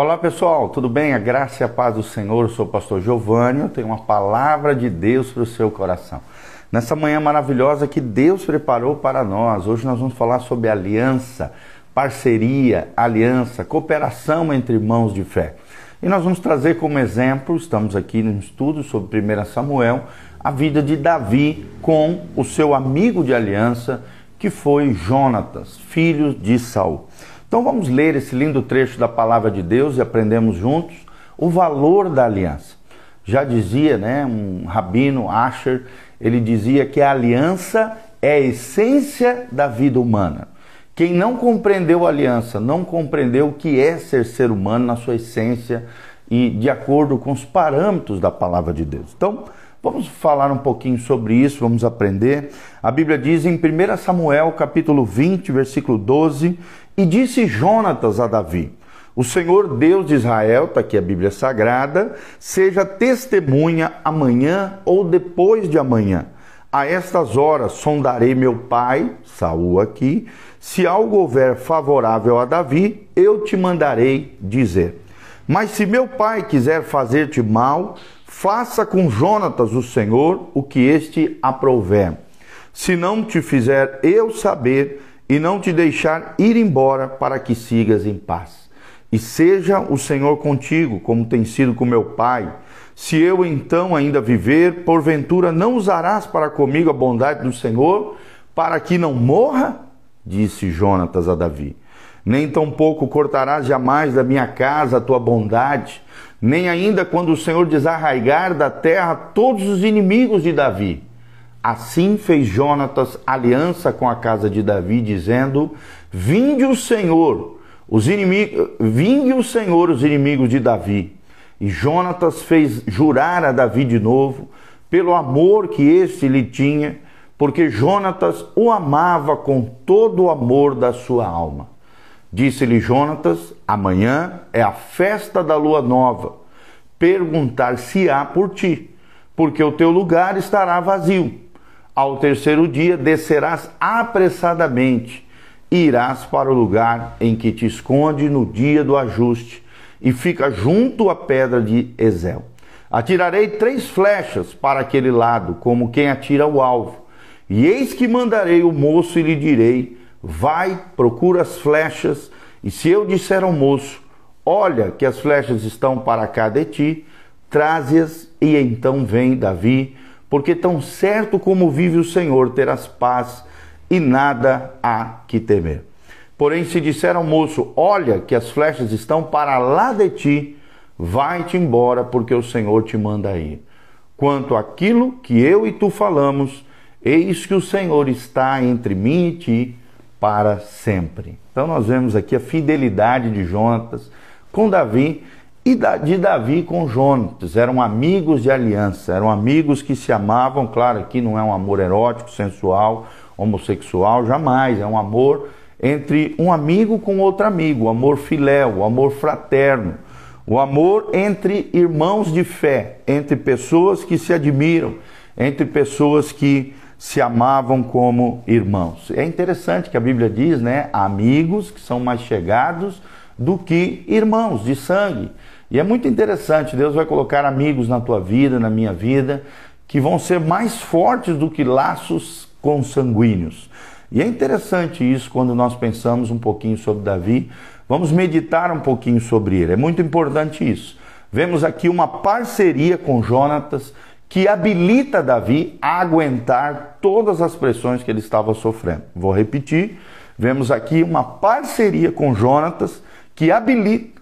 Olá pessoal, tudo bem? A graça e a paz do Senhor, eu sou o pastor Giovanni, eu tenho uma palavra de Deus para o seu coração. Nessa manhã maravilhosa que Deus preparou para nós, hoje nós vamos falar sobre aliança, parceria, aliança, cooperação entre irmãos de fé. E nós vamos trazer como exemplo, estamos aqui no estudo sobre 1 Samuel, a vida de Davi com o seu amigo de aliança, que foi Jonatas, filho de Saul. Então vamos ler esse lindo trecho da palavra de Deus e aprendemos juntos o valor da aliança. Já dizia, né, um rabino Asher, ele dizia que a aliança é a essência da vida humana. Quem não compreendeu a aliança, não compreendeu o que é ser ser humano na sua essência e de acordo com os parâmetros da palavra de Deus. Então, vamos falar um pouquinho sobre isso, vamos aprender. A Bíblia diz em 1 Samuel, capítulo 20, versículo 12, e disse Jonatas a Davi: O Senhor Deus de Israel, está aqui a Bíblia Sagrada, seja testemunha amanhã ou depois de amanhã. A estas horas sondarei meu pai, Saul aqui, se algo houver favorável a Davi, eu te mandarei dizer. Mas se meu pai quiser fazer-te mal, faça com Jonatas o Senhor o que este aprouver. Se não te fizer eu saber, e não te deixar ir embora para que sigas em paz. E seja o Senhor contigo, como tem sido com meu pai. Se eu então ainda viver, porventura não usarás para comigo a bondade do Senhor, para que não morra? Disse Jonatas a Davi. Nem tampouco cortarás jamais da minha casa a tua bondade, nem ainda quando o Senhor desarraigar da terra todos os inimigos de Davi. Assim fez Jonatas aliança com a casa de Davi, dizendo: Vinde o Senhor, os inimigos, vinde o Senhor os inimigos de Davi. E Jonatas fez jurar a Davi de novo, pelo amor que este lhe tinha, porque Jonatas o amava com todo o amor da sua alma. Disse-lhe Jonatas: Amanhã é a festa da lua nova. Perguntar-se-á por ti, porque o teu lugar estará vazio ao terceiro dia descerás apressadamente, irás para o lugar em que te esconde no dia do ajuste, e fica junto à pedra de Ezel. Atirarei três flechas para aquele lado, como quem atira o alvo. E eis que mandarei o moço e lhe direi: Vai, procura as flechas, e se eu disser ao moço: Olha que as flechas estão para cá de ti, traze-as, e então vem Davi porque tão certo como vive o Senhor terás paz e nada há que temer. Porém, se disser ao moço: Olha, que as flechas estão para lá de ti, vai-te embora, porque o Senhor te manda ir. Quanto àquilo que eu e tu falamos, eis que o Senhor está entre mim e ti para sempre. Então, nós vemos aqui a fidelidade de Jonatas com Davi e de Davi com Jonatas. Eram amigos de aliança, eram amigos que se amavam. Claro, aqui não é um amor erótico, sensual, homossexual, jamais. É um amor entre um amigo com outro amigo, o amor filéu, o amor fraterno, o amor entre irmãos de fé, entre pessoas que se admiram, entre pessoas que se amavam como irmãos. É interessante que a Bíblia diz, né, amigos que são mais chegados do que irmãos de sangue. E é muito interessante, Deus vai colocar amigos na tua vida, na minha vida, que vão ser mais fortes do que laços consanguíneos. E é interessante isso quando nós pensamos um pouquinho sobre Davi. Vamos meditar um pouquinho sobre ele. É muito importante isso. Vemos aqui uma parceria com Jonatas que habilita Davi a aguentar todas as pressões que ele estava sofrendo. Vou repetir. Vemos aqui uma parceria com Jonatas que habilita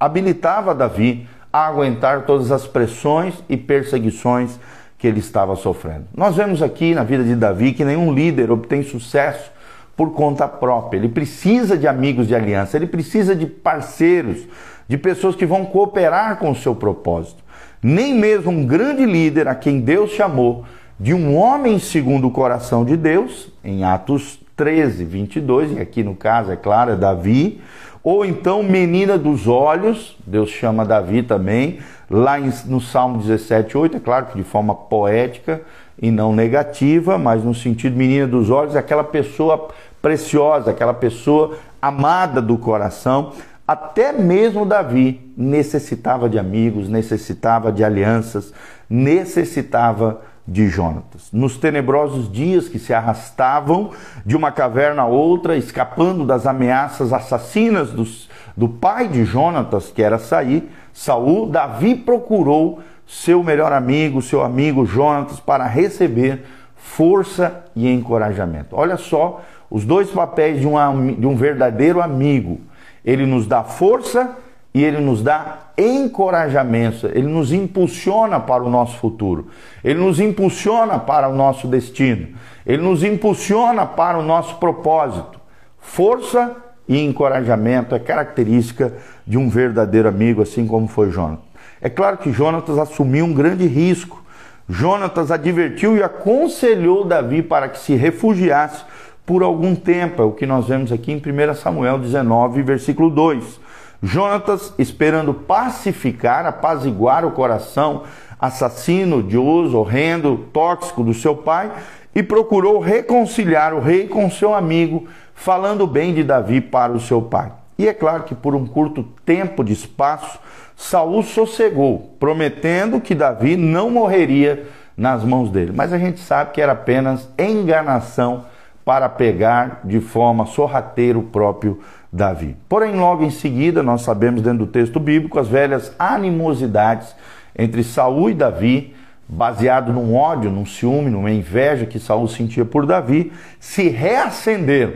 habilitava Davi a aguentar todas as pressões e perseguições que ele estava sofrendo. Nós vemos aqui na vida de Davi que nenhum líder obtém sucesso por conta própria. Ele precisa de amigos de aliança, ele precisa de parceiros, de pessoas que vão cooperar com o seu propósito. Nem mesmo um grande líder a quem Deus chamou de um homem segundo o coração de Deus, em Atos 13, 22, e aqui no caso, é claro, é Davi, ou então menina dos olhos, Deus chama Davi também, lá no Salmo 17, 8, é claro que de forma poética e não negativa, mas no sentido menina dos olhos, aquela pessoa preciosa, aquela pessoa amada do coração, Até mesmo Davi necessitava de amigos, necessitava de alianças, necessitava de Jonatas. Nos tenebrosos dias que se arrastavam de uma caverna a outra, escapando das ameaças assassinas dos, do pai de Jonatas, que era Saí, Saul, Davi procurou seu melhor amigo, seu amigo Jonatas, para receber força e encorajamento. Olha só os dois papéis de um, de um verdadeiro amigo. Ele nos dá força e ele nos dá encorajamento, ele nos impulsiona para o nosso futuro, ele nos impulsiona para o nosso destino, ele nos impulsiona para o nosso propósito. Força e encorajamento é característica de um verdadeiro amigo, assim como foi Jonatas. É claro que Jonatas assumiu um grande risco. Jonatas advertiu e aconselhou Davi para que se refugiasse por algum tempo, é o que nós vemos aqui em 1 Samuel 19, versículo 2. Jonatas, esperando pacificar, apaziguar o coração assassino, odioso, horrendo, tóxico do seu pai, e procurou reconciliar o rei com seu amigo, falando bem de Davi para o seu pai. E é claro que por um curto tempo de espaço, Saul sossegou, prometendo que Davi não morreria nas mãos dele. Mas a gente sabe que era apenas enganação para pegar de forma sorrateira o próprio Davi. Porém, logo em seguida, nós sabemos dentro do texto bíblico as velhas animosidades entre Saul e Davi, baseado num ódio, num ciúme, numa inveja que Saul sentia por Davi, se reacenderam.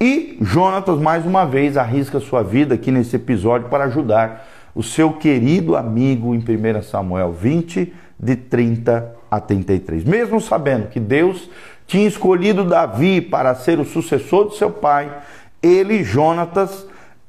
E Jonatas mais uma vez arrisca sua vida aqui nesse episódio para ajudar o seu querido amigo em 1 Samuel 20 de 30 a 33. Mesmo sabendo que Deus tinha escolhido Davi para ser o sucessor de seu pai, ele, Jonatas,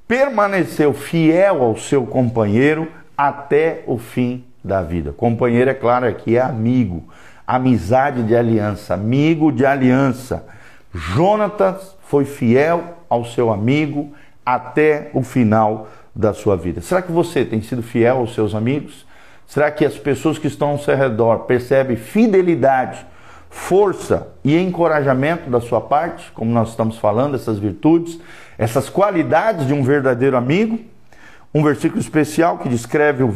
permaneceu fiel ao seu companheiro até o fim da vida. Companheiro, é claro, aqui é amigo, amizade de aliança, amigo de aliança. Jonatas foi fiel ao seu amigo até o final da sua vida. Será que você tem sido fiel aos seus amigos? Será que as pessoas que estão ao seu redor percebem fidelidade força e encorajamento da sua parte, como nós estamos falando, essas virtudes, essas qualidades de um verdadeiro amigo. Um versículo especial que descreve o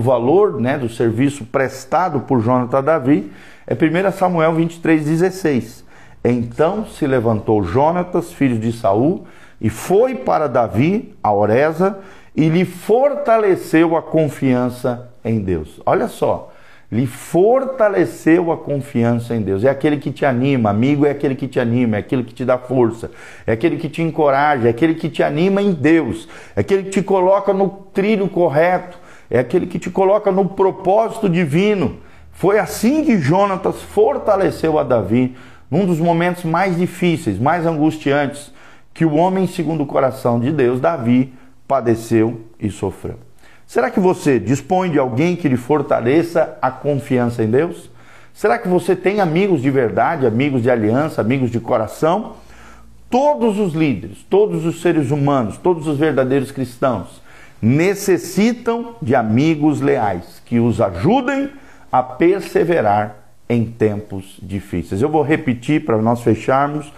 valor né, do serviço prestado por Jonathan Davi é 1 Samuel 23, 16. Então se levantou Jonatas, filho de Saul, e foi para Davi, a Oreza, e lhe fortaleceu a confiança em Deus. Olha só, lhe fortaleceu a confiança em Deus. É aquele que te anima, amigo é aquele que te anima, é aquele que te dá força, é aquele que te encoraja, é aquele que te anima em Deus, é aquele que te coloca no trilho correto, é aquele que te coloca no propósito divino. Foi assim que Jonatas fortaleceu a Davi num dos momentos mais difíceis, mais angustiantes que o homem segundo o coração de Deus, Davi, padeceu e sofreu. Será que você dispõe de alguém que lhe fortaleça a confiança em Deus? Será que você tem amigos de verdade, amigos de aliança, amigos de coração? Todos os líderes, todos os seres humanos, todos os verdadeiros cristãos necessitam de amigos leais que os ajudem a perseverar em tempos difíceis. Eu vou repetir para nós fecharmos: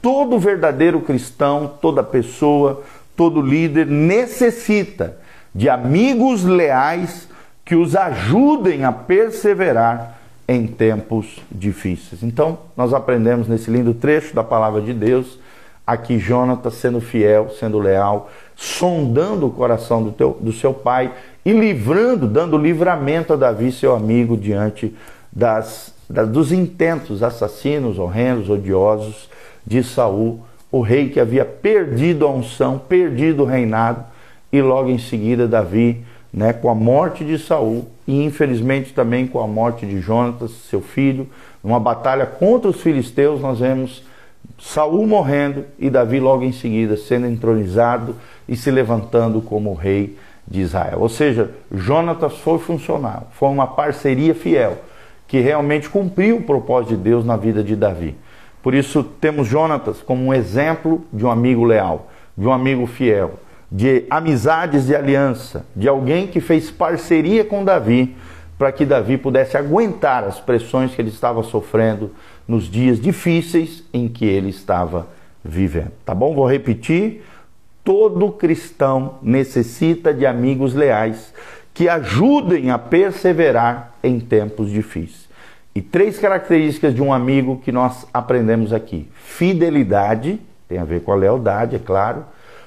todo verdadeiro cristão, toda pessoa, todo líder necessita de amigos leais que os ajudem a perseverar em tempos difíceis. Então, nós aprendemos nesse lindo trecho da palavra de Deus, aqui Jonatas sendo fiel, sendo leal, sondando o coração do, teu, do seu pai e livrando, dando livramento a Davi, seu amigo, diante das, das, dos intentos assassinos, horrendos, odiosos de Saul, o rei que havia perdido a unção, perdido o reinado e logo em seguida Davi, né, com a morte de Saul e infelizmente também com a morte de Jonatas, seu filho, numa batalha contra os filisteus, nós vemos Saul morrendo e Davi logo em seguida sendo entronizado e se levantando como rei de Israel. Ou seja, Jonatas foi funcional, foi uma parceria fiel que realmente cumpriu o propósito de Deus na vida de Davi. Por isso temos Jonatas como um exemplo de um amigo leal, de um amigo fiel, de amizades de aliança, de alguém que fez parceria com Davi para que Davi pudesse aguentar as pressões que ele estava sofrendo nos dias difíceis em que ele estava vivendo. Tá bom? Vou repetir. Todo cristão necessita de amigos leais que ajudem a perseverar em tempos difíceis. E três características de um amigo que nós aprendemos aqui: fidelidade, tem a ver com a lealdade, é claro.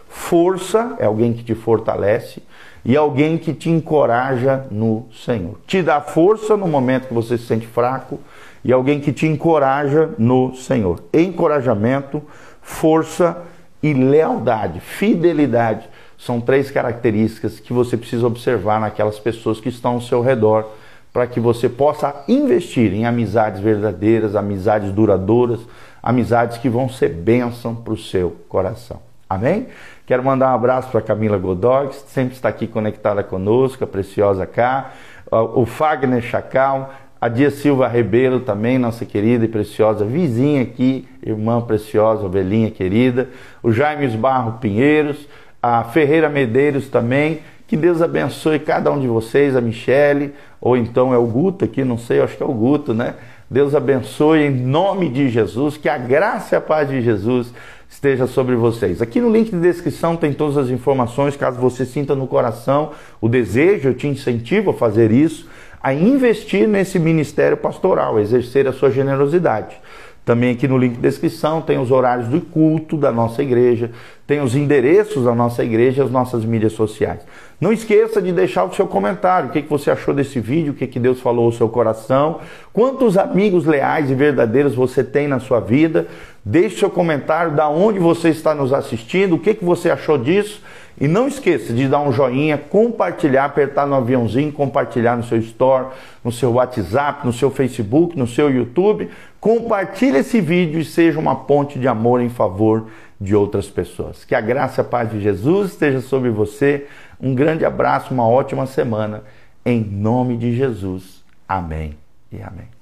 Força, é alguém que te fortalece. E alguém que te encoraja no Senhor. Te dá força no momento que você se sente fraco. E alguém que te encoraja no Senhor. Encorajamento, força e lealdade, fidelidade. São três características que você precisa observar naquelas pessoas que estão ao seu redor para que você possa investir em amizades verdadeiras, amizades duradouras, amizades que vão ser bênção para o seu coração. Amém? Quero mandar um abraço para Camila Godoy, que sempre está aqui conectada conosco, a preciosa cá, o Fagner Chacal, a Dia Silva Rebelo também, nossa querida e preciosa vizinha aqui, irmã preciosa, ovelhinha querida, o Jaime Barro Pinheiros, a Ferreira Medeiros também, que Deus abençoe cada um de vocês, a Michele, ou então é o Guto aqui, não sei, acho que é o Guto, né? Deus abençoe em nome de Jesus, que a graça e a paz de Jesus esteja sobre vocês. Aqui no link de descrição tem todas as informações, caso você sinta no coração o desejo, eu te incentivo a fazer isso, a investir nesse ministério pastoral, a exercer a sua generosidade. Também aqui no link de descrição tem os horários do culto da nossa igreja, tem os endereços da nossa igreja as nossas mídias sociais. Não esqueça de deixar o seu comentário, o que, você achou desse vídeo, o que, que Deus falou ao seu coração, quantos amigos leais e verdadeiros você tem na sua vida. Deixe seu comentário, da onde você está nos assistindo, o que, que você achou disso. E não esqueça de dar um joinha, compartilhar, apertar no aviãozinho, compartilhar no seu store, no seu WhatsApp, no seu Facebook, no seu YouTube. Compartilhe esse vídeo e seja uma ponte de amor em favor de outras pessoas. Que a graça e a paz de Jesus esteja sobre você. Um grande abraço, uma ótima semana. Em nome de Jesus. Amém e amém.